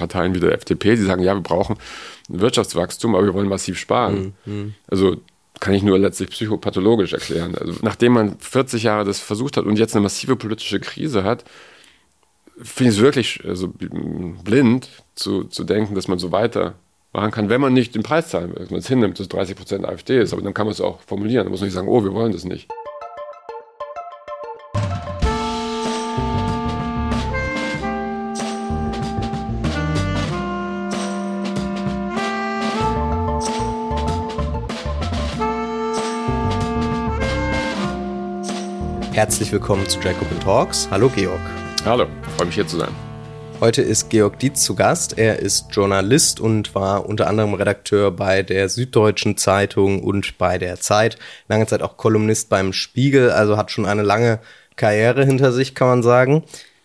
Parteien wie der FDP, die sagen, ja, wir brauchen Wirtschaftswachstum, aber wir wollen massiv sparen. Mhm. Also kann ich nur letztlich psychopathologisch erklären. Also nachdem man 40 Jahre das versucht hat und jetzt eine massive politische Krise hat, finde ich es wirklich also, blind zu, zu denken, dass man so weiter machen kann, wenn man nicht den Preis zahlen will. Wenn man es hinnimmt, dass 30 Prozent AfD ist, aber dann kann man es auch formulieren. Da muss man nicht sagen, oh, wir wollen das nicht. Herzlich willkommen zu Jacobin Talks. Hallo Georg. Hallo, freue mich hier zu sein. Heute ist Georg Dietz zu Gast. Er ist Journalist und war unter anderem Redakteur bei der Süddeutschen Zeitung und bei der Zeit. Lange Zeit auch Kolumnist beim Spiegel, also hat schon eine lange Karriere hinter sich, kann man sagen.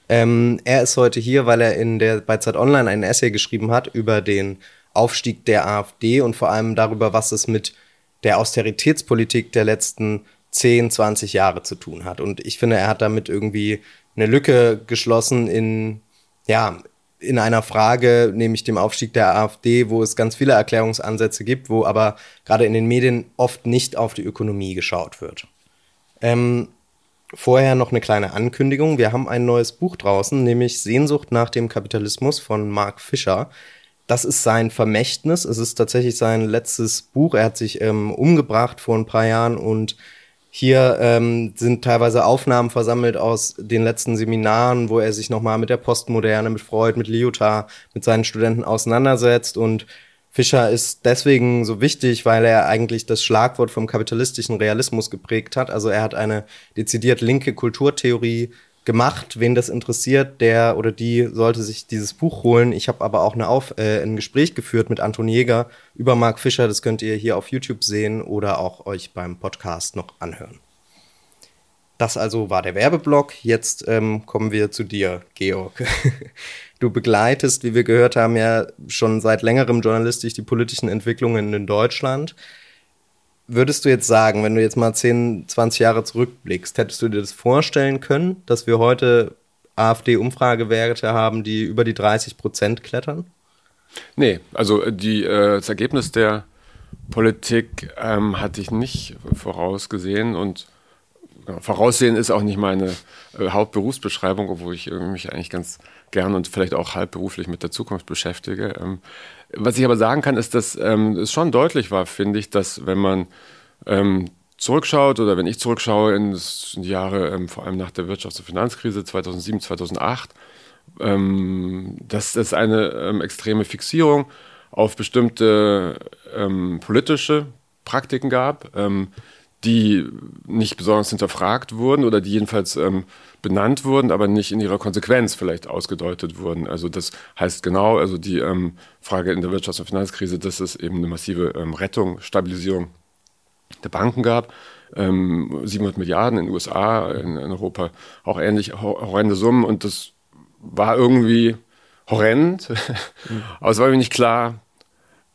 Ähm, er ist heute hier, weil er in der bei Zeit Online einen Essay geschrieben hat über den Aufstieg der AfD und vor allem darüber, was es mit der Austeritätspolitik der letzten 10, 20 Jahre zu tun hat. Und ich finde, er hat damit irgendwie eine Lücke geschlossen in, ja, in einer Frage, nämlich dem Aufstieg der AfD, wo es ganz viele Erklärungsansätze gibt, wo aber gerade in den Medien oft nicht auf die Ökonomie geschaut wird. Ähm, vorher noch eine kleine Ankündigung. Wir haben ein neues Buch draußen, nämlich Sehnsucht nach dem Kapitalismus von Mark Fischer. Das ist sein Vermächtnis. Es ist tatsächlich sein letztes Buch. Er hat sich ähm, umgebracht vor ein paar Jahren und hier ähm, sind teilweise Aufnahmen versammelt aus den letzten Seminaren, wo er sich nochmal mit der Postmoderne, mit Freud, mit Lyotard, mit seinen Studenten auseinandersetzt. Und Fischer ist deswegen so wichtig, weil er eigentlich das Schlagwort vom kapitalistischen Realismus geprägt hat. Also er hat eine dezidiert linke Kulturtheorie gemacht. Wen das interessiert, der oder die sollte sich dieses Buch holen. Ich habe aber auch eine Auf, äh, ein Gespräch geführt mit Anton Jäger über Mark Fischer. Das könnt ihr hier auf YouTube sehen oder auch euch beim Podcast noch anhören. Das also war der Werbeblock. Jetzt ähm, kommen wir zu dir, Georg. Du begleitest, wie wir gehört haben, ja schon seit längerem journalistisch die politischen Entwicklungen in Deutschland würdest du jetzt sagen, wenn du jetzt mal 10, 20 Jahre zurückblickst, hättest du dir das vorstellen können, dass wir heute AfD-Umfragewerte haben, die über die 30 Prozent klettern? Nee, also die, äh, das Ergebnis der Politik ähm, hatte ich nicht vorausgesehen und ja, Voraussehen ist auch nicht meine äh, Hauptberufsbeschreibung, obwohl ich mich eigentlich ganz gern und vielleicht auch halbberuflich mit der Zukunft beschäftige. Ähm, was ich aber sagen kann, ist, dass ähm, es schon deutlich war, finde ich, dass wenn man ähm, zurückschaut oder wenn ich zurückschaue in, die Jahre ähm, vor allem nach der Wirtschafts- und Finanzkrise 2007, 2008, ähm, dass es eine ähm, extreme Fixierung auf bestimmte politische Praktiken gab, die nicht besonders hinterfragt wurden oder die jedenfalls benannt wurden, aber nicht in ihrer Konsequenz vielleicht ausgedeutet wurden. Also das heißt genau, also die ähm, Frage in der Wirtschafts- und Finanzkrise, dass es eben eine massive ähm, Rettung, Stabilisierung der Banken gab. Ähm, 700 Milliarden in den USA, in, in Europa auch ähnlich horrende Summen und das war irgendwie horrend, mhm. aber es war mir nicht klar,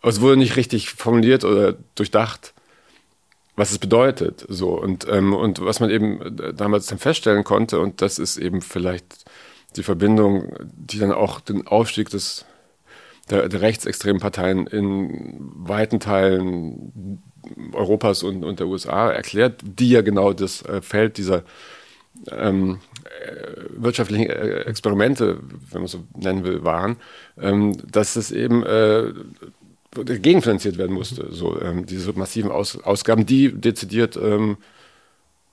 es wurde nicht richtig formuliert oder durchdacht, was es bedeutet. So und, ähm, und was man eben damals dann feststellen konnte, und das ist eben vielleicht die Verbindung, die dann auch den Aufstieg des, der, der rechtsextremen Parteien in weiten Teilen Europas und, und der USA erklärt, die ja genau das äh, Feld dieser ähm, äh, wirtschaftlichen äh, Experimente, wenn man so nennen will, waren, ähm, dass es eben äh, gegenfinanziert werden musste. So, ähm, diese massiven Aus Ausgaben, die dezidiert, ähm,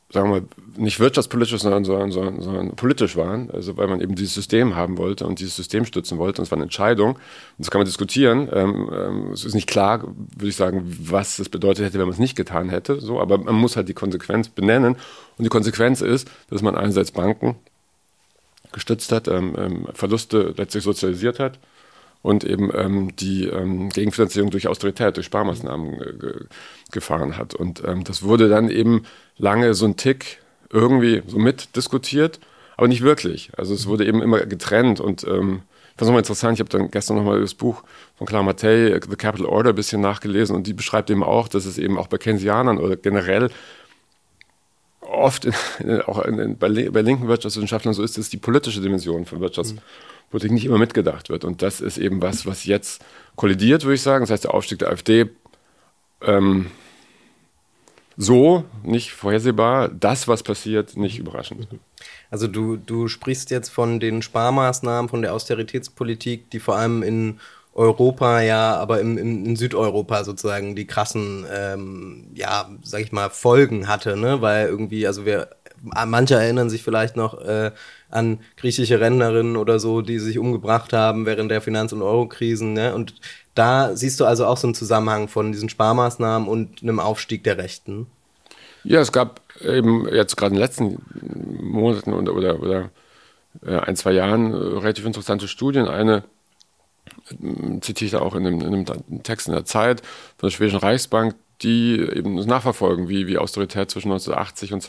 sagen wir mal, nicht wirtschaftspolitisch, sondern, sondern, sondern, sondern, politisch waren. Also weil man eben dieses System haben wollte und dieses System stützen wollte. Und es war eine Entscheidung. Und das kann man diskutieren. Ähm, ähm, es ist nicht klar, würde ich sagen, was es bedeutet hätte, wenn man es nicht getan hätte. So, aber man muss halt die Konsequenz benennen. Und die Konsequenz ist, dass man einerseits Banken gestützt hat, ähm, ähm, Verluste letztlich sozialisiert hat und eben ähm, die ähm, Gegenfinanzierung durch Austerität, durch Sparmaßnahmen äh, gefahren hat. Und ähm, das wurde dann eben lange so ein Tick irgendwie so mitdiskutiert, aber nicht wirklich. Also es wurde eben immer getrennt und ähm, ich fand es nochmal interessant, ich habe dann gestern nochmal das Buch von Clara Mattei, The Capital Order, ein bisschen nachgelesen und die beschreibt eben auch, dass es eben auch bei Keynesianern oder generell oft in, auch in, bei, bei linken Wirtschaftswissenschaftlern so ist, dass die politische Dimension von Wirtschafts- mhm Politik nicht immer mitgedacht wird. Und das ist eben was, was jetzt kollidiert, würde ich sagen. Das heißt, der Aufstieg der AfD ähm, so nicht vorhersehbar, das, was passiert, nicht überraschend. Also du, du sprichst jetzt von den Sparmaßnahmen, von der Austeritätspolitik, die vor allem in Europa, ja, aber im, im, in Südeuropa sozusagen die krassen, ähm, ja, sag ich mal, Folgen hatte, ne? Weil irgendwie, also wir, manche erinnern sich vielleicht noch äh, an griechische Rentnerinnen oder so, die sich umgebracht haben während der Finanz- und Eurokrisen, ne? Und da siehst du also auch so einen Zusammenhang von diesen Sparmaßnahmen und einem Aufstieg der Rechten. Ja, es gab eben jetzt gerade in den letzten Monaten oder, oder, oder äh, ein, zwei Jahren äh, relativ interessante Studien. Eine äh, zitiere ich da auch in einem, in einem Text in der Zeit von der Schwedischen Reichsbank, die eben nachverfolgen, wie, wie Austerität zwischen 1980 und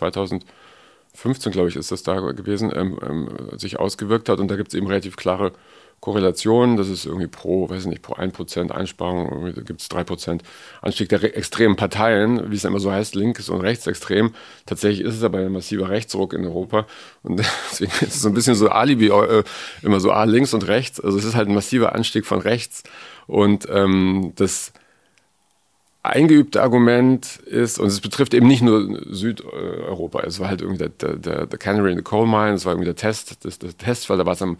2015, glaube ich, ist das da gewesen, ähm, ähm, sich ausgewirkt hat. Und da gibt es eben relativ klare Korrelation, das ist irgendwie pro, weiß nicht, pro 1% Einsparung, gibt es 3% Anstieg der extremen Parteien, wie es immer so heißt, links und rechtsextrem. Tatsächlich ist es aber ein massiver Rechtsruck in Europa und deswegen ist es so ein bisschen so Alibi, äh, immer so ah, links und rechts. Also es ist halt ein massiver Anstieg von rechts und ähm, das eingeübte Argument ist, und es betrifft eben nicht nur Südeuropa, es war halt irgendwie der, der, der Canary in the Coal Mine, es war irgendwie der Test, das, das Testfall, da war es am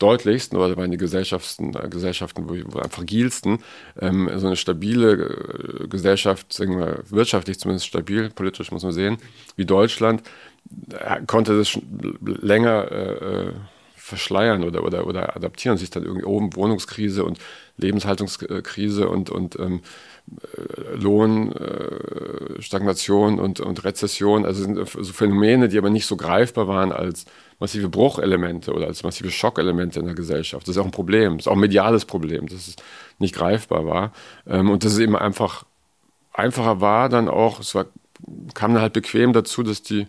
deutlichsten oder waren die Gesellschaften, äh, Gesellschaften wo, wo am fragilsten. Ähm, so eine stabile äh, Gesellschaft, sagen wir wirtschaftlich zumindest stabil, politisch muss man sehen, wie Deutschland, äh, konnte das länger äh, verschleiern oder, oder, oder adaptieren. Sich dann irgendwie oben Wohnungskrise und Lebenshaltungskrise und, und ähm, Lohnstagnation äh, und, und Rezession, also sind so Phänomene, die aber nicht so greifbar waren als massive Bruchelemente oder als massive Schockelemente in der Gesellschaft. Das ist auch ein Problem, das ist auch ein mediales Problem, dass es nicht greifbar war. Ähm, und dass es eben einfach einfacher war, dann auch, es war, kam dann halt bequem dazu, dass die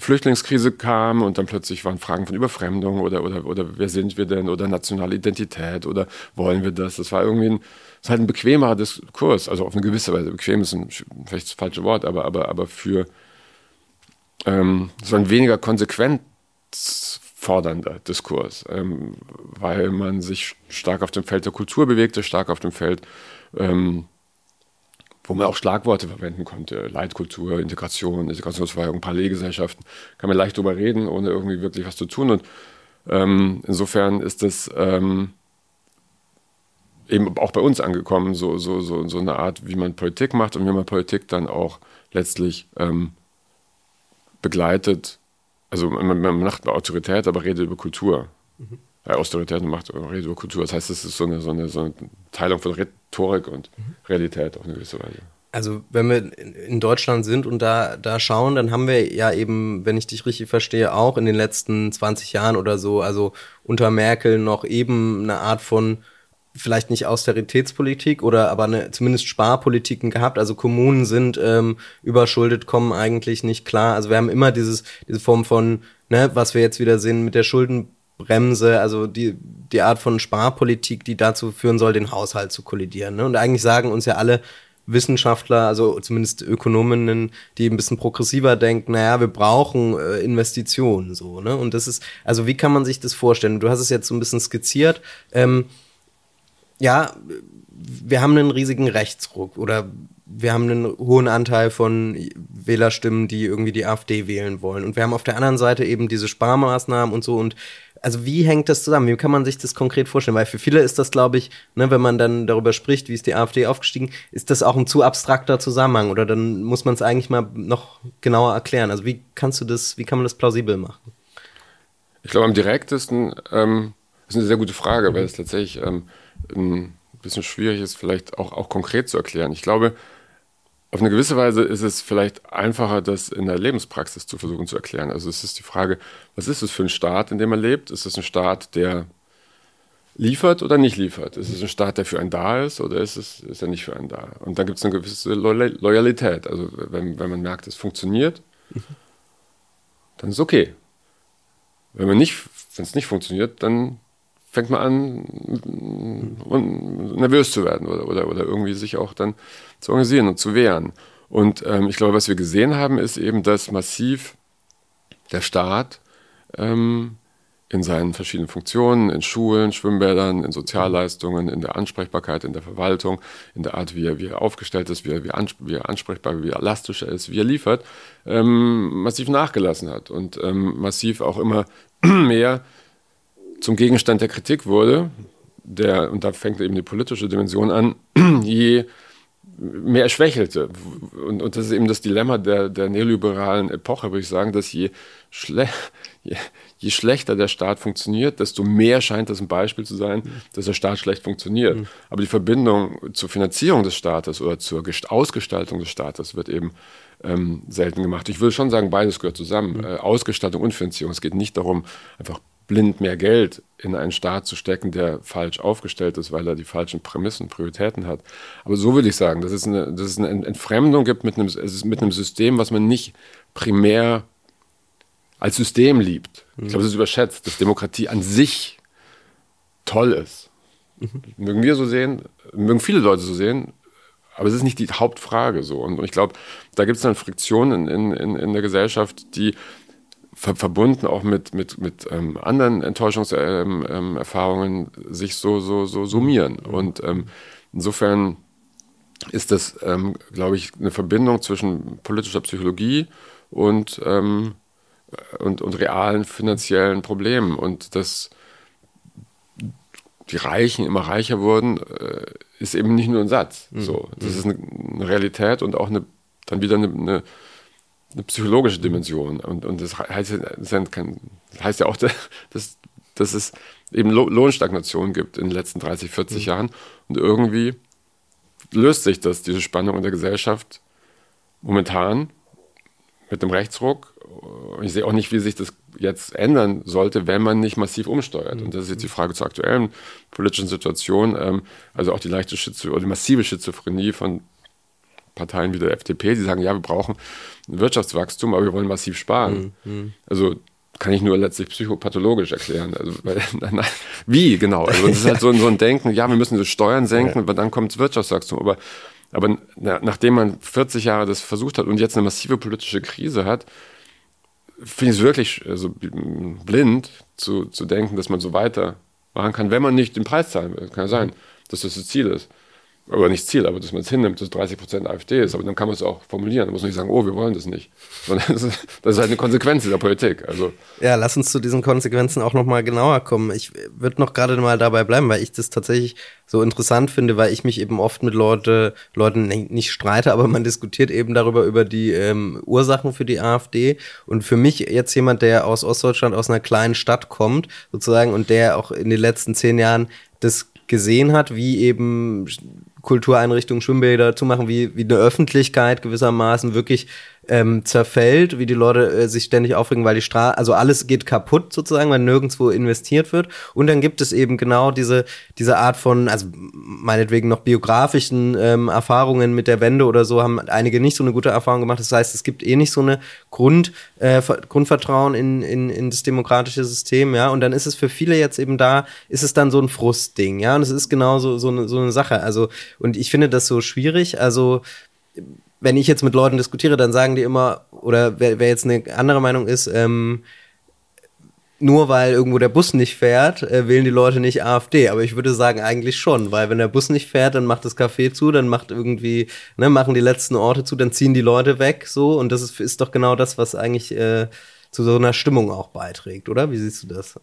Flüchtlingskrise kam und dann plötzlich waren Fragen von Überfremdung oder, oder, oder wer sind wir denn oder nationale Identität oder wollen wir das? Das war irgendwie ein, das ist halt ein bequemer Diskurs, also auf eine gewisse Weise. Bequem ist ein, vielleicht das falsche Wort, aber, aber, aber für, ähm, es war ein weniger konsequent fordernder Diskurs, ähm, weil man sich stark auf dem Feld der Kultur bewegte, stark auf dem Feld, ähm, wo man auch Schlagworte verwenden konnte, Leitkultur, Integration, Integrationsverweigerung, Parallelgesellschaften, kann man leicht drüber reden, ohne irgendwie wirklich was zu tun. Und ähm, insofern ist das ähm, eben auch bei uns angekommen, so, so, so, so eine Art, wie man Politik macht und wie man Politik dann auch letztlich ähm, begleitet also man, man macht Autorität, aber redet über Kultur. Mhm. Ja, Austerität und macht redet über Kultur. Das heißt, es ist so eine, so eine, so eine Teilung von Rhetorik und. Realität auf eine gewisse Weise. Also wenn wir in Deutschland sind und da, da schauen, dann haben wir ja eben, wenn ich dich richtig verstehe, auch in den letzten 20 Jahren oder so, also unter Merkel noch eben eine Art von vielleicht nicht Austeritätspolitik oder aber eine, zumindest Sparpolitiken gehabt. Also Kommunen sind ähm, überschuldet, kommen eigentlich nicht klar. Also wir haben immer dieses, diese Form von, ne, was wir jetzt wieder sehen mit der Schuldenbremse, also die, die Art von Sparpolitik, die dazu führen soll, den Haushalt zu kollidieren. Ne? Und eigentlich sagen uns ja alle Wissenschaftler, also zumindest Ökonominnen, die ein bisschen progressiver denken, naja, wir brauchen äh, Investitionen so, ne? Und das ist, also wie kann man sich das vorstellen? Du hast es jetzt so ein bisschen skizziert. Ähm, ja, wir haben einen riesigen Rechtsruck oder wir haben einen hohen Anteil von Wählerstimmen, die irgendwie die AfD wählen wollen. Und wir haben auf der anderen Seite eben diese Sparmaßnahmen und so. Und also wie hängt das zusammen? Wie kann man sich das konkret vorstellen? Weil für viele ist das, glaube ich, ne, wenn man dann darüber spricht, wie ist die AfD aufgestiegen, ist das auch ein zu abstrakter Zusammenhang oder dann muss man es eigentlich mal noch genauer erklären. Also wie kannst du das, wie kann man das plausibel machen? Ich glaube, am direktesten ähm, ist eine sehr gute Frage, weil es tatsächlich ähm, ein bisschen schwierig ist, vielleicht auch, auch konkret zu erklären. Ich glaube, auf eine gewisse Weise ist es vielleicht einfacher, das in der Lebenspraxis zu versuchen zu erklären. Also es ist die Frage, was ist es für ein Staat, in dem man lebt? Ist es ein Staat, der liefert oder nicht liefert? Ist es ein Staat, der für einen da ist oder ist, es, ist er nicht für einen da? Und dann gibt es eine gewisse Loyalität. Also wenn, wenn man merkt, es funktioniert, dann ist es okay. Wenn wenn es nicht funktioniert, dann fängt man an, nervös zu werden oder, oder, oder irgendwie sich auch dann zu organisieren und zu wehren. Und ähm, ich glaube, was wir gesehen haben, ist eben, dass massiv der Staat ähm, in seinen verschiedenen Funktionen, in Schulen, Schwimmbädern, in Sozialleistungen, in der Ansprechbarkeit, in der Verwaltung, in der Art, wie er, wie er aufgestellt ist, wie er, wie, wie er ansprechbar, wie elastisch er ist, wie er liefert, ähm, massiv nachgelassen hat und ähm, massiv auch immer mehr zum Gegenstand der Kritik wurde, der, und da fängt eben die politische Dimension an, je mehr schwächelte. Und, und das ist eben das Dilemma der, der neoliberalen Epoche, würde ich sagen, dass je, schle je, je, schlechter der Staat funktioniert, desto mehr scheint das ein Beispiel zu sein, dass der Staat schlecht funktioniert. Mhm. Aber die Verbindung zur Finanzierung des Staates oder zur Ausgestaltung des Staates wird eben ähm, selten gemacht. Ich würde schon sagen, beides gehört zusammen. Mhm. Äh, Ausgestaltung und Finanzierung. Es geht nicht darum, einfach blind mehr Geld in einen Staat zu stecken, der falsch aufgestellt ist, weil er die falschen Prämissen, Prioritäten hat. Aber so würde ich sagen, dass es eine, dass es eine Entfremdung gibt mit einem, mit einem System, was man nicht primär als System liebt. Ich glaube, es ist überschätzt, dass Demokratie an sich toll ist. Mhm. Mögen wir so sehen, mögen viele Leute so sehen, aber es ist nicht die Hauptfrage so. Und, ich glaube, da gibt es dann Friktionen in, in, in der die ver verbunden auch mit, mit, mit ähm, anderen Enttäuschungserfahrungen ähm, ähm, sich so, so, so summieren. Und ähm, insofern ist das, glaube ich, eine Verbindung zwischen politischer Psychologie und, und, und realen finanziellen Problemen. Und dass die Reichen immer reicher wurden, äh, ist eben nicht nur ein Satz. Mhm. So, das ist eine, eine Realität und auch eine, dann wieder eine, eine eine psychologische Dimension. Und, und das, heißt, das heißt ja auch, dass, dass es eben Lohnstagnation gibt in den letzten 30, 40 mhm. Jahren. Und irgendwie löst sich das, diese Spannung in der Gesellschaft momentan mit dem Rechtsruck. Ich sehe auch nicht, wie sich das jetzt ändern sollte, wenn man nicht massiv umsteuert. Mhm. Und das ist jetzt die Frage zur aktuellen politischen Situation. Ähm, also auch die leichte Schizo oder die massive Schizophrenie von Parteien wie der FDP, die sagen, ja, wir brauchen Wirtschaftswachstum, aber wir wollen massiv sparen. Mhm. Also kann ich nur letztlich psychopathologisch erklären. Also, weil, wie genau? Also das ist halt so, ein, so ein Denken, ja, wir müssen die Steuern senken, ja. aber dann kommt Wirtschaftswachstum. Aber, aber na, nachdem man 40 Jahre das versucht hat und jetzt eine massive politische Krise hat, finde ich es wirklich also, blind zu, zu denken, dass man so weitermachen kann, wenn man nicht den Preis zahlen will. Kann ja sein, dass das das Ziel ist aber nicht Ziel, aber dass man es hinnimmt, dass 30 Prozent AfD ist. Aber dann kann man es auch formulieren. Da muss man nicht sagen, oh, wir wollen das nicht. Sondern das ist, das ist halt eine Konsequenz dieser Politik. Also. Ja, lass uns zu diesen Konsequenzen auch nochmal genauer kommen. Ich würde noch gerade mal dabei bleiben, weil ich das tatsächlich so interessant finde, weil ich mich eben oft mit Leute, Leuten nicht streite, aber man diskutiert eben darüber, über die ähm, Ursachen für die AfD. Und für mich jetzt jemand, der aus Ostdeutschland, aus einer kleinen Stadt kommt, sozusagen, und der auch in den letzten zehn Jahren das gesehen hat, wie eben Kultureinrichtungen, Schwimmbäder zu machen, wie, wie eine Öffentlichkeit gewissermaßen wirklich ähm, zerfällt, wie die Leute äh, sich ständig aufregen, weil die Straße, also alles geht kaputt sozusagen, weil nirgendwo investiert wird. Und dann gibt es eben genau diese, diese Art von, also meinetwegen noch biografischen ähm, Erfahrungen mit der Wende oder so, haben einige nicht so eine gute Erfahrung gemacht. Das heißt, es gibt eh nicht so eine Grund, äh, Grundvertrauen in, in, in das demokratische System, ja. Und dann ist es für viele jetzt eben da, ist es dann so ein Frustding, ja. Und es ist genau so, so, eine, so eine Sache. Also, und ich finde das so schwierig. Also, wenn ich jetzt mit Leuten diskutiere, dann sagen die immer, oder wer, wer jetzt eine andere Meinung ist, ähm, nur weil irgendwo der Bus nicht fährt, äh, wählen die Leute nicht AfD. Aber ich würde sagen, eigentlich schon, weil wenn der Bus nicht fährt, dann macht das Café zu, dann macht irgendwie, ne, machen die letzten Orte zu, dann ziehen die Leute weg, so. Und das ist, ist doch genau das, was eigentlich äh, zu so einer Stimmung auch beiträgt, oder? Wie siehst du das?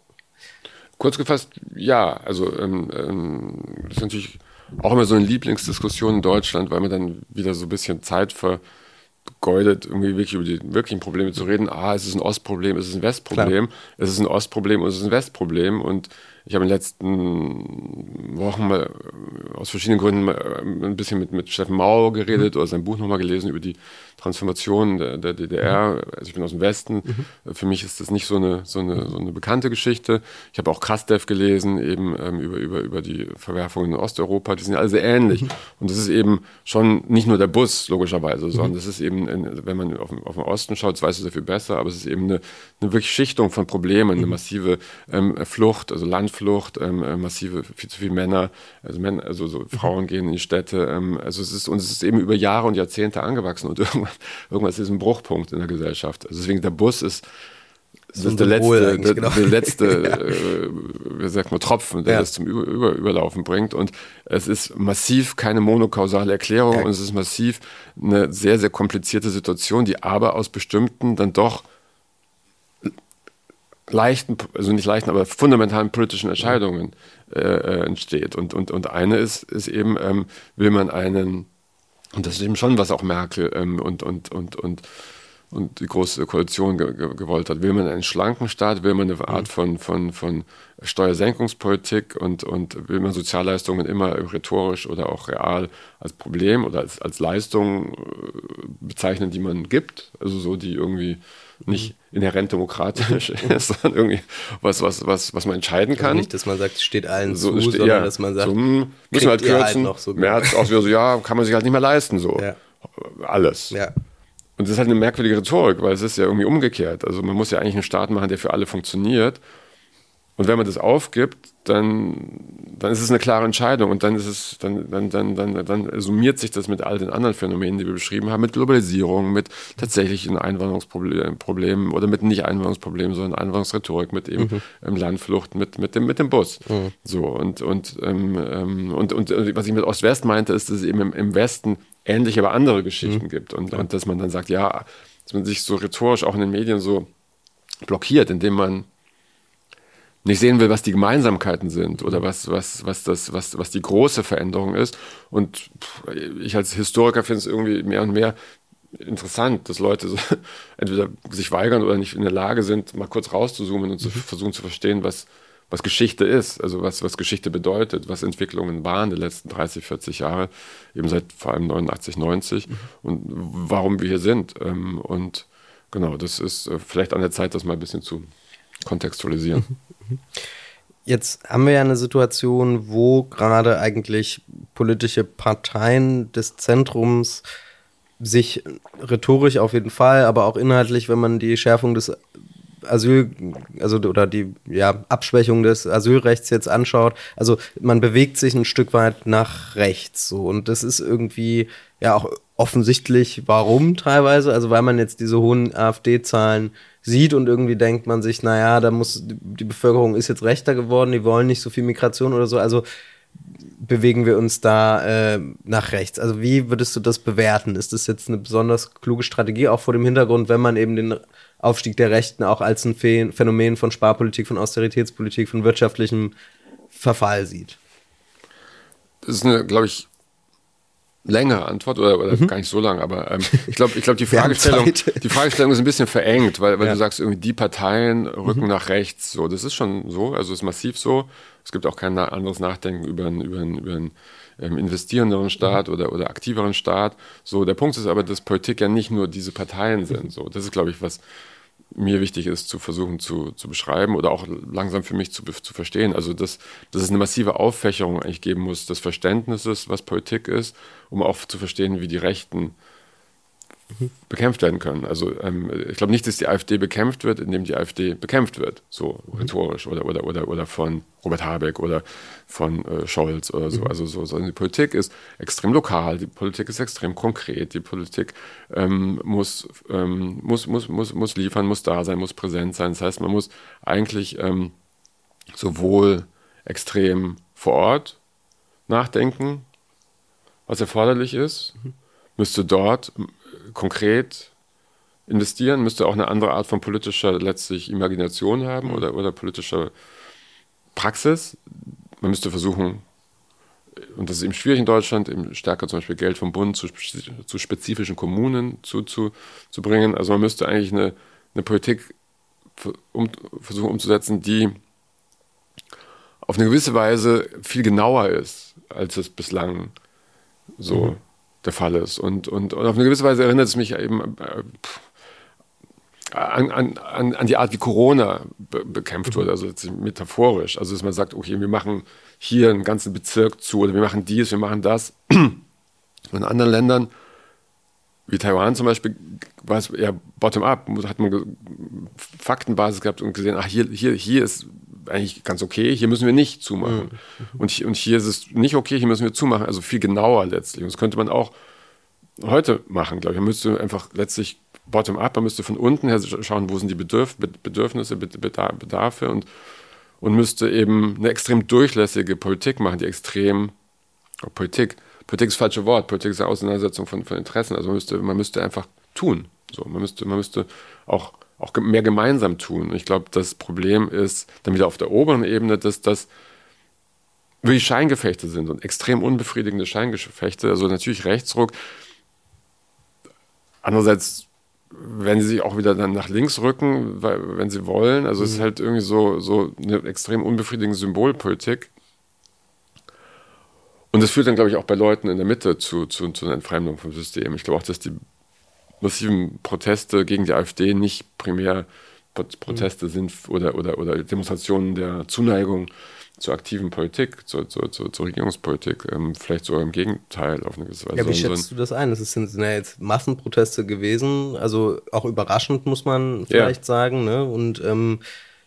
Kurz gefasst, ja. Also, ähm, ähm, das ist natürlich auch immer so eine Lieblingsdiskussion in Deutschland, weil man dann wieder so ein bisschen Zeit vergeudet, irgendwie wirklich über die wirklichen Probleme zu reden. Ah, es ist ein Ostproblem, es ist ein Westproblem, Klar. es ist ein Ostproblem und es ist ein Westproblem und ich habe in den letzten Wochen mal äh, aus verschiedenen Gründen äh, ein bisschen mit, mit Steffen Mau geredet mhm. oder sein Buch nochmal gelesen über die Transformation der, der DDR. Mhm. Also ich bin aus dem Westen. Mhm. Für mich ist das nicht so eine, so eine, so eine bekannte Geschichte. Ich habe auch Krastev gelesen, eben ähm, über, über, über die Verwerfungen in Osteuropa. Die sind alle sehr ähnlich. Mhm. Und das ist eben schon nicht nur der Bus, logischerweise, sondern mhm. das ist eben, wenn man auf, auf den Osten schaut, das weißt du sehr viel besser, aber es ist eben eine, eine wirklich Schichtung von Problemen, eine mhm. massive ähm, Flucht, also Landflucht Flucht, ähm, äh, massive, viel zu viele Männer, also, Männer, also so Frauen gehen in die Städte. Ähm, also es ist, und es ist eben über Jahre und Jahrzehnte angewachsen und irgendwann, irgendwann ist es ein Bruchpunkt in der Gesellschaft. Also deswegen der Bus ist so der, letzte, der, genau. der letzte ja. äh, wie sagt man, Tropfen, der ja. das zum Über, Über, Überlaufen bringt. Und es ist massiv keine monokausale Erklärung ja. und es ist massiv eine sehr, sehr komplizierte Situation, die aber aus bestimmten dann doch leichten, also nicht leichten, aber fundamentalen politischen Entscheidungen äh, äh, entsteht. Und, und, und eine ist, ist eben, ähm, will man einen, und das ist eben schon, was auch Merkel ähm, und, und, und, und, und die große Koalition ge ge gewollt hat. Will man einen schlanken Staat, will man eine Art mhm. von, von, von Steuersenkungspolitik und, und will man Sozialleistungen immer rhetorisch oder auch real als Problem oder als, als Leistung äh, bezeichnen, die man gibt, also so, die irgendwie nicht inhärent demokratisch ist, sondern irgendwie was, was, was, was man entscheiden also kann. Also nicht, dass man sagt, es steht allen so, zu, sondern ja, dass man sagt, so, hm, müssen wir halt kürzen. Halt so März auch wieder so, ja, kann man sich halt nicht mehr leisten, so. Ja. Alles. Ja. Und das ist halt eine merkwürdige Rhetorik, weil es ist ja irgendwie umgekehrt. Also man muss ja eigentlich einen Staat machen, der für alle funktioniert. Und wenn man das aufgibt, dann, dann ist es eine klare Entscheidung und dann ist es, dann, dann, dann, dann, dann summiert sich das mit all den anderen Phänomenen, die wir beschrieben haben, mit Globalisierung, mit tatsächlichen Einwanderungsproblemen oder mit nicht Einwanderungsproblemen, sondern Einwanderungsrhetorik, mit eben mhm. Ähm, Landflucht, mit, mit, dem, mit dem Bus. Mhm. So, und, und, ähm, ähm und, und, und, was ich mit Ost-West meinte, ist, dass es eben im, im Westen ähnliche, aber andere Geschichten mhm. gibt und, ja. und dass man dann sagt, ja, dass man sich so rhetorisch auch in den Medien so blockiert, indem man nicht sehen will, was die Gemeinsamkeiten sind oder was, was, was, das, was, was die große Veränderung ist. Und ich als Historiker finde es irgendwie mehr und mehr interessant, dass Leute so entweder sich weigern oder nicht in der Lage sind, mal kurz rauszuzoomen und zu mhm. versuchen zu verstehen, was, was Geschichte ist, also was, was Geschichte bedeutet, was Entwicklungen waren der letzten 30, 40 Jahre, eben seit vor allem 89, 90 mhm. und warum wir hier sind. Ähm, und genau, das ist äh, vielleicht an der Zeit, das mal ein bisschen zu kontextualisieren. Mhm. Jetzt haben wir ja eine Situation, wo gerade eigentlich politische Parteien des Zentrums sich rhetorisch auf jeden Fall, aber auch inhaltlich, wenn man die Schärfung des Asyl, also oder die ja, Abschwächung des Asylrechts jetzt anschaut, also man bewegt sich ein Stück weit nach rechts so und das ist irgendwie ja auch offensichtlich, warum teilweise, also weil man jetzt diese hohen AfD-Zahlen sieht und irgendwie denkt man sich, naja, da muss, die Bevölkerung ist jetzt rechter geworden, die wollen nicht so viel Migration oder so, also bewegen wir uns da äh, nach rechts. Also wie würdest du das bewerten? Ist das jetzt eine besonders kluge Strategie, auch vor dem Hintergrund, wenn man eben den Aufstieg der Rechten auch als ein Phänomen von Sparpolitik, von Austeritätspolitik, von wirtschaftlichem Verfall sieht? Das ist eine, glaube ich, längere Antwort oder, oder mhm. gar nicht so lang, aber ähm, ich glaube, ich glaube die Fragestellung, die Fragestellung ist ein bisschen verengt, weil, weil ja. du sagst irgendwie die Parteien rücken mhm. nach rechts. So, das ist schon so, also ist massiv so. Es gibt auch kein anderes Nachdenken über einen, über einen, über einen ähm, investierenderen Staat mhm. oder, oder aktiveren Staat. So, der Punkt ist aber, dass Politik ja nicht nur diese Parteien sind. So, das ist, glaube ich, was mir wichtig ist, zu versuchen zu, zu beschreiben oder auch langsam für mich zu, zu verstehen. Also, dass, dass es eine massive Auffächerung eigentlich geben muss des Verständnisses, was Politik ist, um auch zu verstehen, wie die Rechten bekämpft werden können. Also ähm, ich glaube nicht, dass die AfD bekämpft wird, indem die AfD bekämpft wird, so mhm. rhetorisch oder, oder, oder, oder von Robert Habeck oder von äh, Scholz oder so. Mhm. Also so, sondern die Politik ist extrem lokal, die Politik ist extrem konkret, die Politik ähm, muss, ähm, muss, muss, muss, muss liefern, muss da sein, muss präsent sein. Das heißt, man muss eigentlich ähm, sowohl extrem vor Ort nachdenken, was erforderlich ist, mhm. müsste dort konkret investieren, müsste auch eine andere Art von politischer letztlich Imagination haben oder, oder politischer Praxis. Man müsste versuchen, und das ist eben schwierig in Deutschland, eben stärker zum Beispiel Geld vom Bund zu, zu spezifischen Kommunen zu, zu, zu bringen. Also man müsste eigentlich eine, eine Politik um, versuchen umzusetzen, die auf eine gewisse Weise viel genauer ist, als es bislang so mhm der Fall ist. Und, und, und auf eine gewisse Weise erinnert es mich eben äh, an, an, an die Art, wie Corona be bekämpft wurde, also metaphorisch. Also dass man sagt, okay, wir machen hier einen ganzen Bezirk zu oder wir machen dies, wir machen das. in anderen Ländern, wie Taiwan zum Beispiel, war es eher bottom-up, hat man Faktenbasis gehabt und gesehen, ach, hier, hier, hier ist eigentlich ganz okay, hier müssen wir nicht zumachen. Mhm. Und, und hier ist es nicht okay, hier müssen wir zumachen. Also viel genauer letztlich. Und das könnte man auch heute machen, glaube ich. Man müsste einfach letztlich bottom-up, man müsste von unten her schauen, wo sind die Bedürf Bedürfnisse, Bedarfe und, und müsste eben eine extrem durchlässige Politik machen, die extrem, oh, Politik, Politik ist das falsche Wort, Politik ist eine Auseinandersetzung von, von Interessen, also man müsste, man müsste einfach tun, so, man müsste, man müsste auch, auch mehr gemeinsam tun. Ich glaube, das Problem ist dann wieder auf der oberen Ebene, dass das wirklich Scheingefechte sind und extrem unbefriedigende Scheingefechte, also natürlich Rechtsruck, Andererseits werden sie sich auch wieder dann nach links rücken, weil, wenn sie wollen. Also mhm. es ist mhm. halt irgendwie so, so eine extrem unbefriedigende Symbolpolitik. Und das führt dann, glaube ich, auch bei Leuten in der Mitte zu, zu, zu einer Entfremdung vom System. Ich glaube auch, dass die massiven Proteste gegen die AfD nicht primär Proteste mhm. sind oder, oder, oder Demonstrationen der Zuneigung zur aktiven Politik, zur, zur, zur, zur Regierungspolitik, ähm, vielleicht sogar im Gegenteil auf eine gewisse Weise. Ja, wie schätzt du das ein? Das sind, sind ja jetzt Massenproteste gewesen, also auch überraschend, muss man vielleicht ja. sagen. Ne? Und ähm,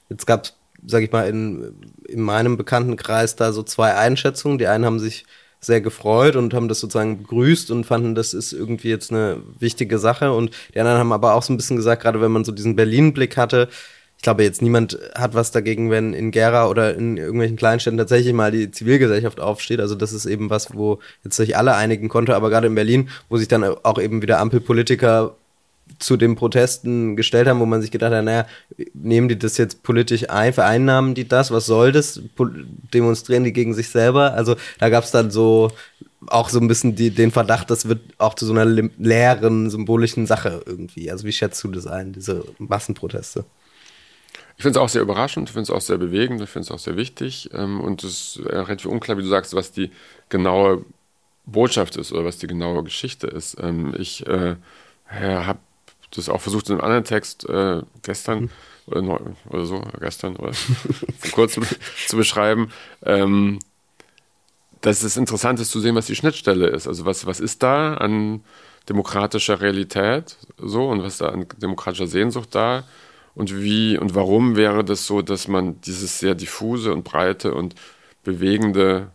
jetzt gab es, sag ich mal, in, in meinem Bekanntenkreis da so zwei Einschätzungen. Die einen haben sich sehr gefreut und haben das sozusagen begrüßt und fanden, das ist irgendwie jetzt eine wichtige Sache. Und die anderen haben aber auch so ein bisschen gesagt, gerade wenn man so diesen Berlin-Blick hatte, ich glaube jetzt niemand hat was dagegen, wenn in Gera oder in irgendwelchen Kleinstädten tatsächlich mal die Zivilgesellschaft aufsteht. Also das ist eben was, wo jetzt sich alle einigen konnte, aber gerade in Berlin, wo sich dann auch eben wieder Ampelpolitiker zu den Protesten gestellt haben, wo man sich gedacht hat, naja, nehmen die das jetzt politisch ein, vereinnahmen die das, was soll das, demonstrieren die gegen sich selber? Also da gab es dann so auch so ein bisschen die, den Verdacht, das wird auch zu so einer leeren, symbolischen Sache irgendwie. Also wie schätzt du das ein, diese Massenproteste? Ich finde es auch sehr überraschend, ich finde es auch sehr bewegend, ich finde es auch sehr wichtig. Ähm, und es ist relativ unklar, wie du sagst, was die genaue Botschaft ist oder was die genaue Geschichte ist. Ähm, ich äh, habe das auch versucht in einem anderen Text äh, gestern mhm. oder, neu, oder so, gestern oder vor kurzem zu beschreiben. Ähm, dass es interessant ist zu sehen, was die Schnittstelle ist. Also was, was ist da an demokratischer Realität so und was da an demokratischer Sehnsucht da und wie und warum wäre das so, dass man dieses sehr diffuse und breite und bewegende,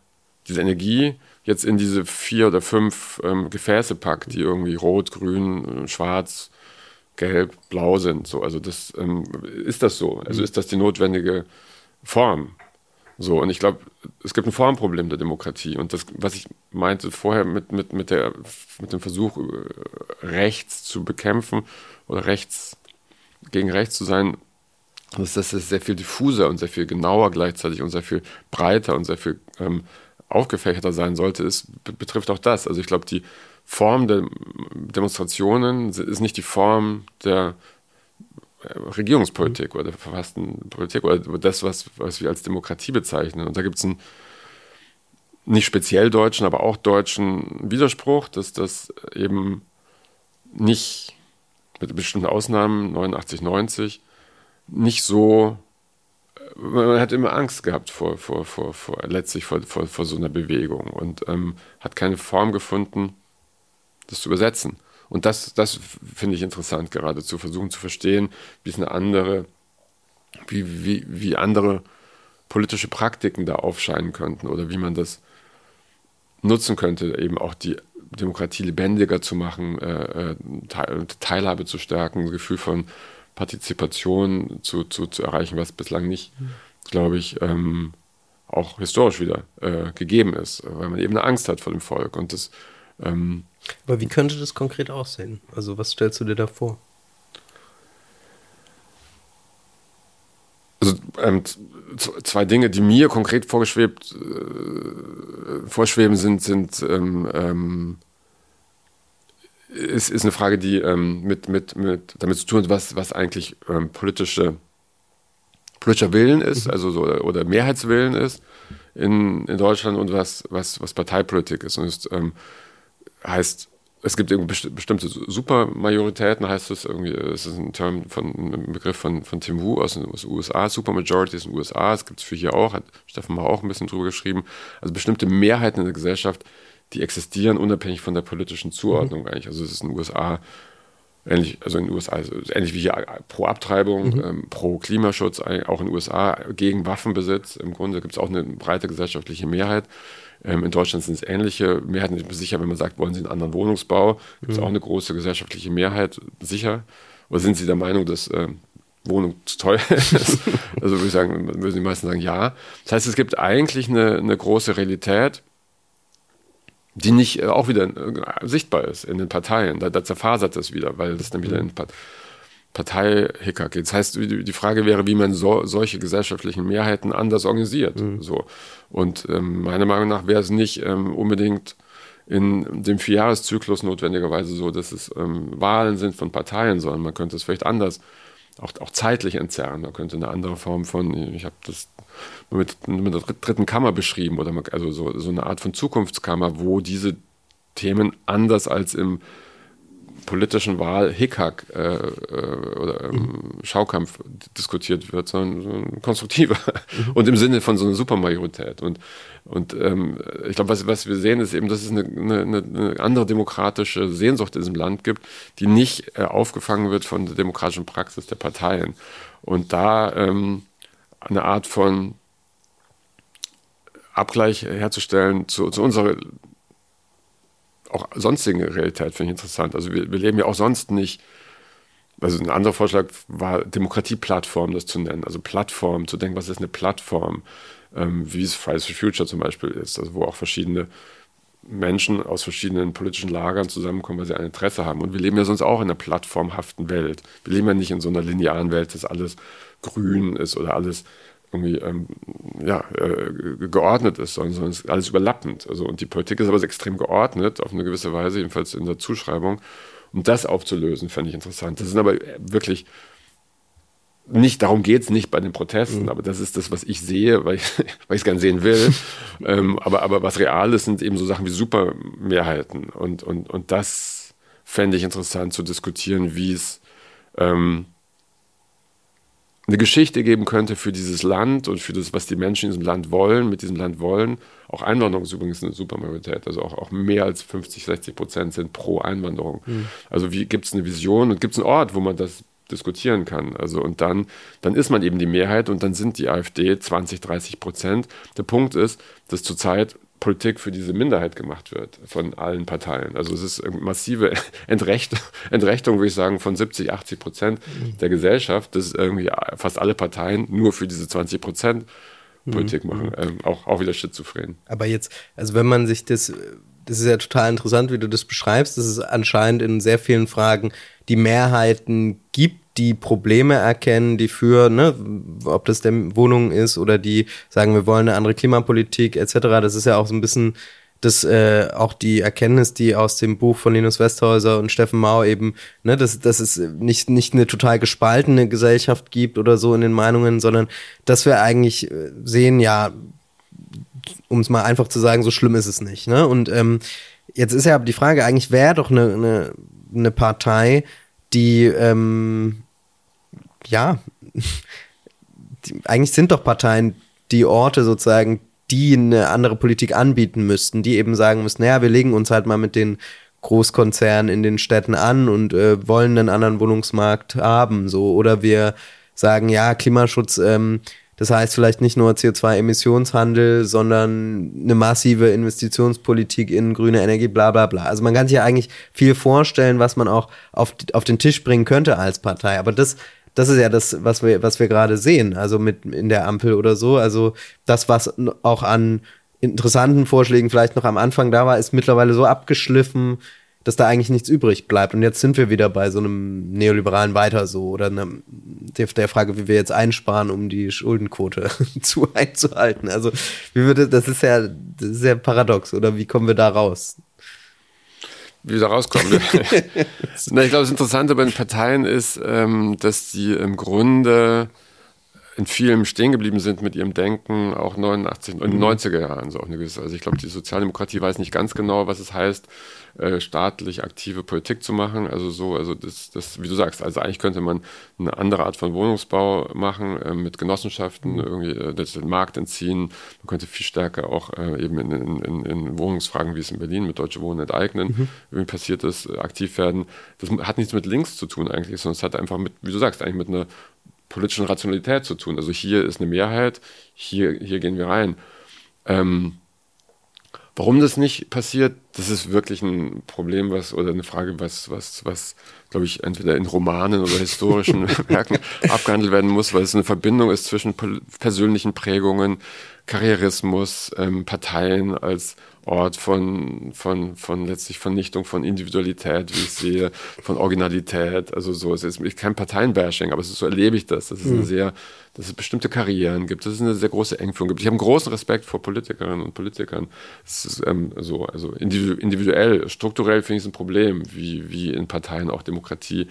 diese Energie jetzt in diese vier oder fünf ähm, Gefäße packt, die irgendwie rot, grün, schwarz, gelb, blau sind. So, also das ähm, ist das so. Also ist das die notwendige Form. So, und ich glaube, es gibt ein Formproblem der Demokratie. Und das, was ich meinte vorher mit, mit, mit, der, mit dem Versuch, äh, rechts zu bekämpfen oder rechts gegen rechts zu sein, dass das sehr viel diffuser und sehr viel genauer gleichzeitig und sehr viel breiter und sehr viel ähm, aufgefächerter sein sollte, ist, betrifft auch das. Also ich glaube, die Form der Demonstrationen ist nicht die Form der äh, Regierungspolitik mhm. oder der verfassten Politik oder das, was, was wir als Demokratie bezeichnen. Und da gibt es einen nicht speziell deutschen, aber auch deutschen Widerspruch, dass das eben nicht mit bestimmten Ausnahmen, 89, 90, nicht so, man hat immer Angst gehabt vor, vor, vor, vor letztlich vor, vor, vor so einer Bewegung und ähm, hat keine Form gefunden, das zu übersetzen. Und das, das finde ich interessant, gerade zu versuchen zu verstehen, wie es eine andere, wie, wie, wie andere politische Praktiken da aufscheinen könnten oder wie man das nutzen könnte, eben auch die Demokratie lebendiger zu machen, äh, äh Teilhabe zu stärken, ein Gefühl von Partizipation zu, zu, zu erreichen, was bislang nicht, mhm. glaube ich, ähm, auch historisch wieder äh, gegeben ist, weil man eben eine Angst hat vor dem Volk. Und das, ähm, Aber wie könnte das konkret aussehen? Also was stellst du dir da vor? Also ähm, zwei Dinge, die mir konkret vorgeschwebt äh, vorschweben, sind, sind ähm, ähm, ist, ist eine Frage, die ähm, mit, mit, mit damit zu tun hat, was, was eigentlich ähm, politische, politischer Willen ist, mhm. also so, oder Mehrheitswillen ist in, in Deutschland und was, was, was Parteipolitik ist. Und ähm, heißt, es gibt bestimmte Supermajoritäten, heißt es irgendwie, es ist ein Term von ein Begriff von, von Tim Wu aus den USA, Supermajorities in den USA, es gibt es für hier auch, hat Steffen Mauer auch ein bisschen drüber geschrieben. Also bestimmte Mehrheiten in der Gesellschaft die existieren unabhängig von der politischen Zuordnung mhm. eigentlich. Also es ist in den USA ähnlich, also in den USA, also ähnlich wie hier pro Abtreibung, mhm. ähm, pro Klimaschutz, auch in den USA gegen Waffenbesitz. Im Grunde gibt es auch eine breite gesellschaftliche Mehrheit. Ähm, in Deutschland sind es ähnliche Mehrheiten. Ich bin sicher, wenn man sagt, wollen Sie einen anderen Wohnungsbau, gibt es mhm. auch eine große gesellschaftliche Mehrheit, sicher. Oder sind Sie der Meinung, dass äh, Wohnung zu teuer ist? also würde ich sagen, würden die meisten sagen, ja. Das heißt, es gibt eigentlich eine, eine große Realität, die nicht äh, auch wieder äh, sichtbar ist in den Parteien. Da, da zerfasert es wieder, weil das dann wieder in Part Parteihicker geht. Das heißt, die Frage wäre, wie man so, solche gesellschaftlichen Mehrheiten anders organisiert. Mhm. So. Und ähm, meiner Meinung nach wäre es nicht ähm, unbedingt in dem Vierjahreszyklus notwendigerweise so, dass es ähm, Wahlen sind von Parteien, sondern man könnte es vielleicht anders auch, auch zeitlich entzerren. Man könnte eine andere Form von, ich habe das mit, mit der dritten Kammer beschrieben, oder also so, so eine Art von Zukunftskammer, wo diese Themen anders als im politischen Wahl Hickhack äh, äh, oder ähm. Schaukampf diskutiert wird, sondern so konstruktiver mhm. und im Sinne von so einer Supermajorität. Und, und ähm, ich glaube, was, was wir sehen, ist eben, dass es eine, eine, eine, andere demokratische Sehnsucht in diesem Land gibt, die nicht äh, aufgefangen wird von der demokratischen Praxis der Parteien. Und da ähm, eine Art von Abgleich herzustellen zu, zu unserer auch sonstigen Realität finde ich interessant. Also wir, wir leben ja auch sonst nicht, also ein anderer Vorschlag war Demokratieplattform, das zu nennen. Also Plattform, zu denken, was ist eine Plattform, ähm, wie es Fridays for Future zum Beispiel ist, also wo auch verschiedene Menschen aus verschiedenen politischen Lagern zusammenkommen, weil sie ein Interesse haben. Und wir leben ja sonst auch in einer plattformhaften Welt. Wir leben ja nicht in so einer linearen Welt, dass alles grün ist oder alles irgendwie ähm, ja, äh, geordnet ist, sondern, sondern es ist alles überlappend. Also, und die Politik ist aber extrem geordnet, auf eine gewisse Weise, jedenfalls in der Zuschreibung. Um das aufzulösen, fände ich interessant. Das sind aber wirklich nicht, darum geht es nicht bei den Protesten, mhm. aber das ist das, was ich sehe, weil ich es gerne sehen will. ähm, aber, aber was real ist, sind eben so Sachen wie Supermehrheiten. Und, und, und das fände ich interessant zu diskutieren, wie es ähm, eine Geschichte geben könnte für dieses Land und für das, was die Menschen in diesem Land wollen, mit diesem Land wollen. Auch Einwanderung ist übrigens eine Supermajorität. Also auch, auch mehr als 50, 60 Prozent sind pro Einwanderung. Mhm. Also wie gibt es eine Vision und gibt es einen Ort, wo man das diskutieren kann. Also und dann, dann ist man eben die Mehrheit und dann sind die AfD 20, 30 Prozent. Der Punkt ist, dass zurzeit Politik für diese Minderheit gemacht wird von allen Parteien. Also es ist eine massive Entrecht, Entrechtung, würde ich sagen, von 70, 80 Prozent mhm. der Gesellschaft, dass irgendwie fast alle Parteien nur für diese 20 Prozent Politik mhm. machen. Ähm, auch, auch wieder schizophren. Aber jetzt, also wenn man sich das, das ist ja total interessant, wie du das beschreibst, dass es anscheinend in sehr vielen Fragen die Mehrheiten gibt, die Probleme erkennen, die für, ne, ob das der Wohnung ist oder die sagen, wir wollen eine andere Klimapolitik etc. Das ist ja auch so ein bisschen das äh, auch die Erkenntnis, die aus dem Buch von Linus Westhäuser und Steffen Mau eben, ne, dass, dass es nicht, nicht eine total gespaltene Gesellschaft gibt oder so in den Meinungen, sondern dass wir eigentlich äh, sehen, ja, um es mal einfach zu sagen, so schlimm ist es nicht. Ne? Und ähm, jetzt ist ja die Frage, eigentlich wäre doch eine, eine, eine Partei, die ähm, ja, die, eigentlich sind doch Parteien die Orte sozusagen, die eine andere Politik anbieten müssten, die eben sagen müssten, naja, wir legen uns halt mal mit den Großkonzernen in den Städten an und äh, wollen einen anderen Wohnungsmarkt haben, so oder wir sagen, ja, Klimaschutz, ähm, das heißt vielleicht nicht nur CO2-Emissionshandel, sondern eine massive Investitionspolitik in grüne Energie, bla bla bla. Also man kann sich ja eigentlich viel vorstellen, was man auch auf, auf den Tisch bringen könnte als Partei. Aber das das ist ja das, was wir, was wir gerade sehen, also mit in der Ampel oder so. Also das, was auch an interessanten Vorschlägen vielleicht noch am Anfang da war, ist mittlerweile so abgeschliffen, dass da eigentlich nichts übrig bleibt. Und jetzt sind wir wieder bei so einem neoliberalen Weiter so oder einer, der, der, Frage, wie wir jetzt einsparen, um die Schuldenquote zu einzuhalten. Also wie würde das ist ja ist ja paradox oder wie kommen wir da raus? Wie wir da rauskommen. Na, ich glaube, das Interessante bei den Parteien ist, ähm, dass die im Grunde in vielem stehen geblieben sind mit ihrem Denken, auch 89 und 90er Jahren so auch eine gewisse. Also ich glaube, die Sozialdemokratie weiß nicht ganz genau, was es heißt, äh, staatlich aktive Politik zu machen. Also so, also das, das, wie du sagst, also eigentlich könnte man eine andere Art von Wohnungsbau machen, äh, mit Genossenschaften, irgendwie äh, den Markt entziehen. Man könnte viel stärker auch äh, eben in, in, in, Wohnungsfragen, wie es in Berlin mit Deutsche Wohnen enteignen, mhm. irgendwie passiert ist, äh, aktiv werden. Das hat nichts mit links zu tun eigentlich, sondern es hat einfach mit, wie du sagst, eigentlich mit einer politischen Rationalität zu tun. Also hier ist eine Mehrheit, hier, hier gehen wir rein. Ähm, warum das nicht passiert, das ist wirklich ein Problem, was oder eine Frage, was, was, was, glaube ich, entweder in Romanen oder historischen Werken abgehandelt werden muss, weil es eine Verbindung ist zwischen persönlichen Prägungen, Karrierismus, ähm, Parteien als Ort von, von, von letztlich Vernichtung von Individualität, wie ich sehe, von Originalität. Also so, es ist kein Parteienbashing, aber so erlebe ich das. Das ist eine sehr, dass es bestimmte Karrieren gibt, dass es eine sehr große Engführung gibt. Ich habe einen großen Respekt vor Politikerinnen und Politikern. Es ist ähm, so, also individuell, strukturell finde ich es ein Problem, wie, wie in Parteien auch Demokratie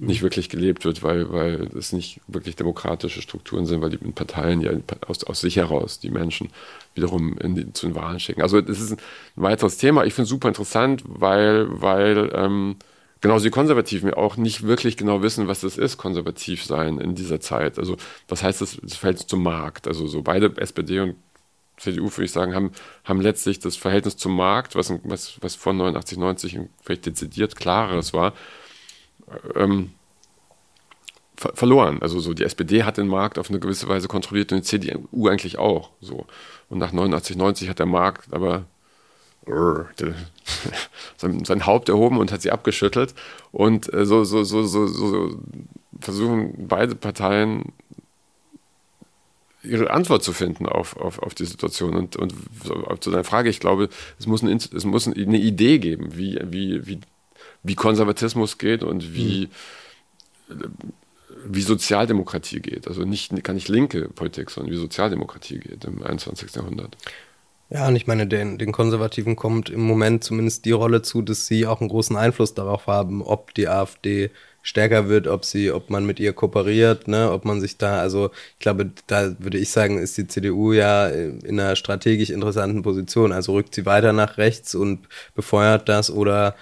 nicht wirklich gelebt wird, weil, weil es nicht wirklich demokratische Strukturen sind, weil die Parteien ja aus, aus sich heraus die Menschen wiederum die, zu den Wahlen schicken. Also das ist ein weiteres Thema. Ich finde es super interessant, weil, weil ähm, genauso die Konservativen auch nicht wirklich genau wissen, was das ist, konservativ sein in dieser Zeit. Also was heißt das, das Verhältnis zum Markt? Also so beide SPD und CDU, würde ich sagen, haben, haben letztlich das Verhältnis zum Markt, was, was, was vor 89, 90 vielleicht dezidiert klareres war, ähm, ver verloren. Also so die SPD hat den Markt auf eine gewisse Weise kontrolliert und die CDU eigentlich auch. So. Und nach 89, 90 hat der Markt aber sein, Haupt erhoben und hat sie abgeschüttelt. Und äh, so, so, so, so, versuchen beide Parteien ihre Antwort zu finden auf, auf, auf die Situation. Und, und zu deiner Frage, ich glaube, es muss, ein, es muss eine Idee geben, wie, wie, wie wie Konservatismus geht und wie, mhm. wie Sozialdemokratie geht. Also nicht, gar nicht linke Politik, sondern wie Sozialdemokratie geht im 21. Jahrhundert. Ja, und ich meine, den, den Konservativen kommt im Moment zumindest die Rolle zu, dass sie auch einen großen Einfluss darauf haben, ob die AfD stärker wird, ob sie, ob man mit ihr kooperiert, ne, ob man sich da, also ich glaube, da würde ich sagen, ist die CDU ja in einer strategisch interessanten Position. Also rückt sie weiter nach rechts und befeuert das oder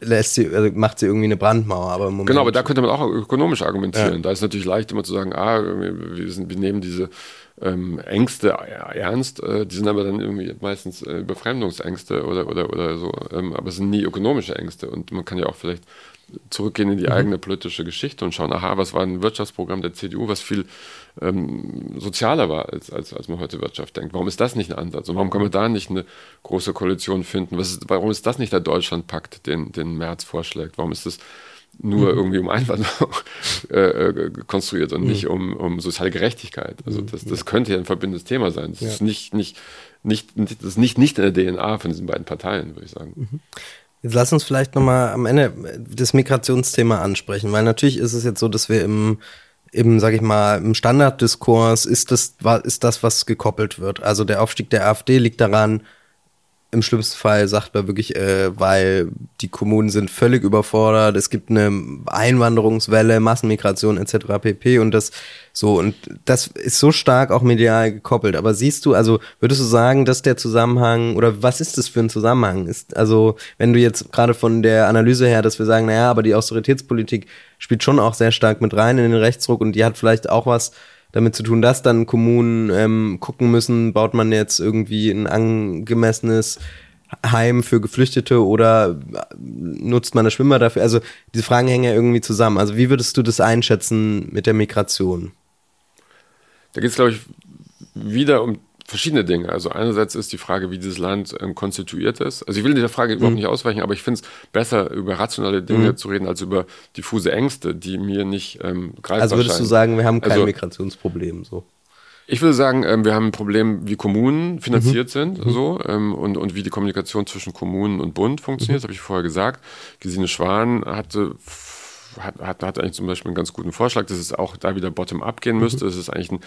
lässt sie, also macht sie irgendwie eine Brandmauer. Aber genau, aber da könnte man auch ökonomisch argumentieren. Ja. Da ist natürlich leicht immer zu sagen, ah, wir, sind, wir nehmen diese ähm, Ängste ernst, äh, die sind aber dann irgendwie meistens äh, Befremdungsängste oder, oder, oder so, ähm, aber es sind nie ökonomische Ängste und man kann ja auch vielleicht zurückgehen in die mhm. eigene politische Geschichte und schauen, aha, was war ein Wirtschaftsprogramm der CDU, was viel ähm, sozialer war, als, als, als man heute Wirtschaft denkt. Warum ist das nicht ein Ansatz? Und warum können wir da nicht eine große Koalition finden? Was ist, warum ist das nicht der Deutschlandpakt, den, den Merz vorschlägt? Warum ist das nur mhm. irgendwie um Einwanderung äh, äh, konstruiert und mhm. nicht um, um soziale Gerechtigkeit? Also mhm. das, das könnte ja ein verbindendes Thema sein. Das ja. ist nicht, nicht, nicht, das ist nicht, nicht in der DNA von diesen beiden Parteien, würde ich sagen. Mhm. Jetzt lass uns vielleicht nochmal am Ende das Migrationsthema ansprechen, weil natürlich ist es jetzt so, dass wir im, im, sag ich mal, im Standarddiskurs ist das, ist das, was gekoppelt wird. Also der Aufstieg der AfD liegt daran, im schlimmsten Fall sagt man wirklich, äh, weil die Kommunen sind völlig überfordert, es gibt eine Einwanderungswelle, Massenmigration etc. pp. Und das so, und das ist so stark auch medial gekoppelt. Aber siehst du, also würdest du sagen, dass der Zusammenhang, oder was ist das für ein Zusammenhang? Ist, also, wenn du jetzt gerade von der Analyse her, dass wir sagen, naja, aber die Austeritätspolitik spielt schon auch sehr stark mit rein in den Rechtsdruck und die hat vielleicht auch was damit zu tun, dass dann Kommunen ähm, gucken müssen, baut man jetzt irgendwie ein angemessenes Heim für Geflüchtete oder nutzt man das Schwimmer dafür? Also diese Fragen hängen ja irgendwie zusammen. Also wie würdest du das einschätzen mit der Migration? Da geht es, glaube ich, wieder um verschiedene Dinge. Also einerseits ist die Frage, wie dieses Land ähm, konstituiert ist. Also ich will dieser Frage mhm. überhaupt nicht ausweichen, aber ich finde es besser, über rationale Dinge mhm. zu reden, als über diffuse Ängste, die mir nicht ähm, greifbar Also würdest scheinen. du sagen, wir haben kein also, Migrationsproblem so? Ich würde sagen, ähm, wir haben ein Problem, wie Kommunen finanziert mhm. sind mhm. so ähm, und, und wie die Kommunikation zwischen Kommunen und Bund funktioniert. Mhm. Das habe ich vorher gesagt. Gesine Schwan hatte hat, hat, hat eigentlich zum Beispiel einen ganz guten Vorschlag, dass es auch da wieder bottom-up gehen müsste. Mhm. Es ist eigentlich ein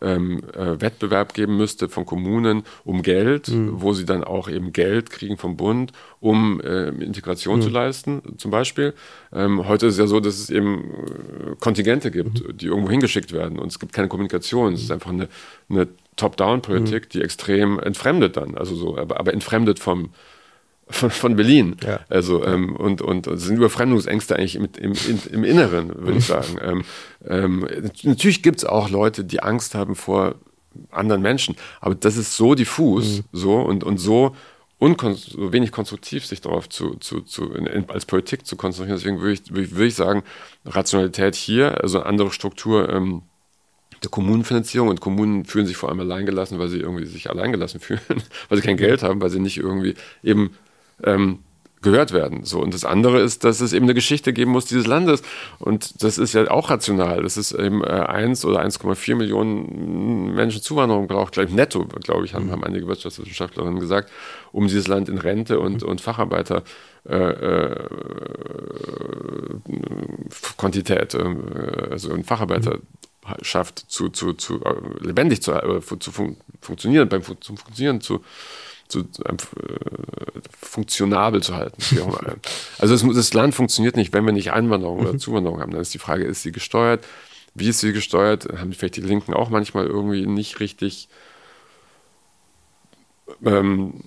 ähm, äh, Wettbewerb geben müsste von Kommunen um Geld, mhm. wo sie dann auch eben Geld kriegen vom Bund, um äh, Integration mhm. zu leisten, zum Beispiel. Ähm, heute ist es ja so, dass es eben äh, Kontingente gibt, mhm. die irgendwo hingeschickt werden und es gibt keine Kommunikation. Es ist einfach eine, eine Top-Down-Politik, mhm. die extrem entfremdet dann, also so, aber, aber entfremdet vom, von, von Berlin. Ja. Also ähm, und, und, und sind Überfremdungsängste eigentlich mit, im, in, im Inneren, würde ich sagen. Ähm, ähm, natürlich gibt es auch Leute, die Angst haben vor anderen Menschen, aber das ist so diffus, mhm. so und, und so so wenig konstruktiv sich darauf zu, zu, zu in, als Politik zu konzentrieren. Deswegen würde ich, würde ich sagen, Rationalität hier, also eine andere Struktur ähm, der Kommunenfinanzierung und Kommunen fühlen sich vor allem alleingelassen, weil sie irgendwie sich alleingelassen fühlen, weil sie kein Geld haben, weil sie nicht irgendwie eben ähm, gehört werden. So. Und das andere ist, dass es eben eine Geschichte geben muss dieses Landes. Und das ist ja auch rational. Das ist eben äh, 1 oder 1,4 Millionen Menschen Zuwanderung braucht, gleich netto, glaube ich, haben, mhm. haben einige Wirtschaftswissenschaftlerinnen gesagt, um dieses Land in Rente und, und Facharbeiter äh, äh, Quantität, äh, also in Facharbeiter schafft, zu, zu, zu äh, lebendig zu, äh, zu fun funktionieren, beim zum Funktionieren zu, zu äh, funktionabel zu halten. also das, das, Land funktioniert nicht, wenn wir nicht Einwanderung oder mhm. Zuwanderung haben. Dann ist die Frage, ist sie gesteuert? Wie ist sie gesteuert? Haben vielleicht die Linken auch manchmal irgendwie nicht richtig ähm,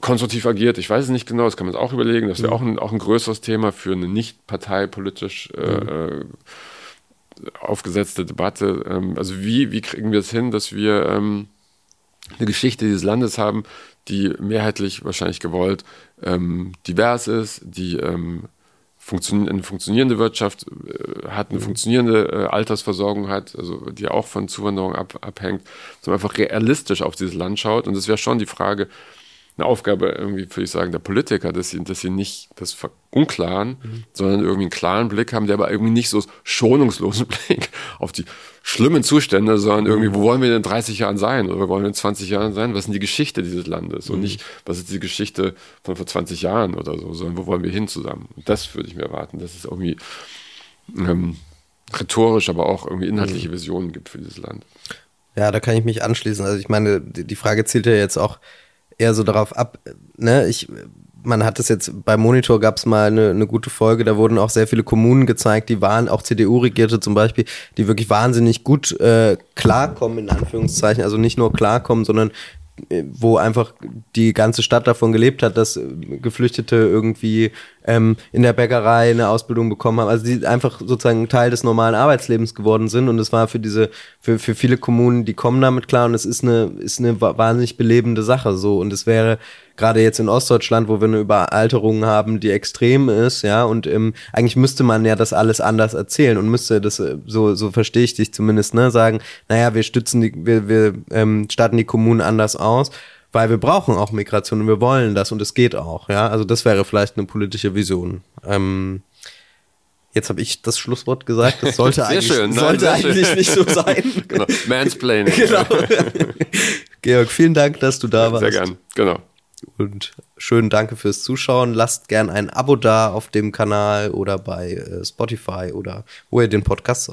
konstruktiv agiert. Ich weiß es nicht genau, das kann man auch überlegen. Das wäre mhm. auch, ein, auch ein größeres Thema für eine nicht parteipolitisch äh, mhm. Äh, aufgesetzte Debatte. Ähm, also wie, wie kriegen wir es hin, dass wir ähm, eine Geschichte dieses Landes haben, die mehrheitlich wahrscheinlich gewollt ähm, divers ist, die ähm, funktio eine funktionierende Wirtschaft äh, hat, eine mhm. funktionierende äh, Altersversorgung hat, also die auch von Zuwanderung ab, abhängt, sondern einfach realistisch auf dieses Land schaut. Und das wäre schon die Frage, eine Aufgabe irgendwie, würde ich sagen, der Politiker, dass sie, dass sie nicht das Unklaren, mhm. sondern irgendwie einen klaren Blick haben, der aber irgendwie nicht so schonungslosen Blick auf die schlimmen Zustände, sondern irgendwie, wo wollen wir in 30 Jahren sein oder wo wollen wir in 20 Jahren sein? Was ist denn die Geschichte dieses Landes? Mhm. Und nicht, was ist die Geschichte von vor 20 Jahren oder so, sondern wo wollen wir hin zusammen? Und das würde ich mir erwarten, dass es irgendwie ähm, rhetorisch, aber auch irgendwie inhaltliche mhm. Visionen gibt für dieses Land. Ja, da kann ich mich anschließen. Also ich meine, die Frage zielt ja jetzt auch eher so darauf ab, ne, ich, man hat es jetzt, beim Monitor gab es mal eine, eine gute Folge, da wurden auch sehr viele Kommunen gezeigt, die waren, auch CDU-Regierte zum Beispiel, die wirklich wahnsinnig gut äh, klarkommen, in Anführungszeichen, also nicht nur klarkommen, sondern wo einfach die ganze Stadt davon gelebt hat, dass Geflüchtete irgendwie ähm, in der Bäckerei eine Ausbildung bekommen haben, also die einfach sozusagen Teil des normalen Arbeitslebens geworden sind. Und es war für diese, für, für viele Kommunen, die kommen damit klar. Und es ist eine, ist eine wahnsinnig belebende Sache so. Und es wäre gerade jetzt in Ostdeutschland, wo wir eine Überalterung haben, die extrem ist, ja, und ähm, eigentlich müsste man ja das alles anders erzählen und müsste das, äh, so, so verstehe ich dich zumindest, ne, sagen, naja, wir stützen die, wir, wir ähm, starten die Kommunen anders aus weil wir brauchen auch Migration und wir wollen das und es geht auch, ja. Also das wäre vielleicht eine politische Vision. Ähm, Jetzt habe ich das Schlusswort gesagt. Das sollte eigentlich, schön, sollte Nein, eigentlich schön. nicht so sein. genau. Mansplaining. genau. Georg, vielen Dank, dass du da warst. Sehr gern, genau. Und schönen Danke fürs Zuschauen. Lasst gern ein Abo da auf dem Kanal oder bei äh, Spotify oder wo ihr den Podcast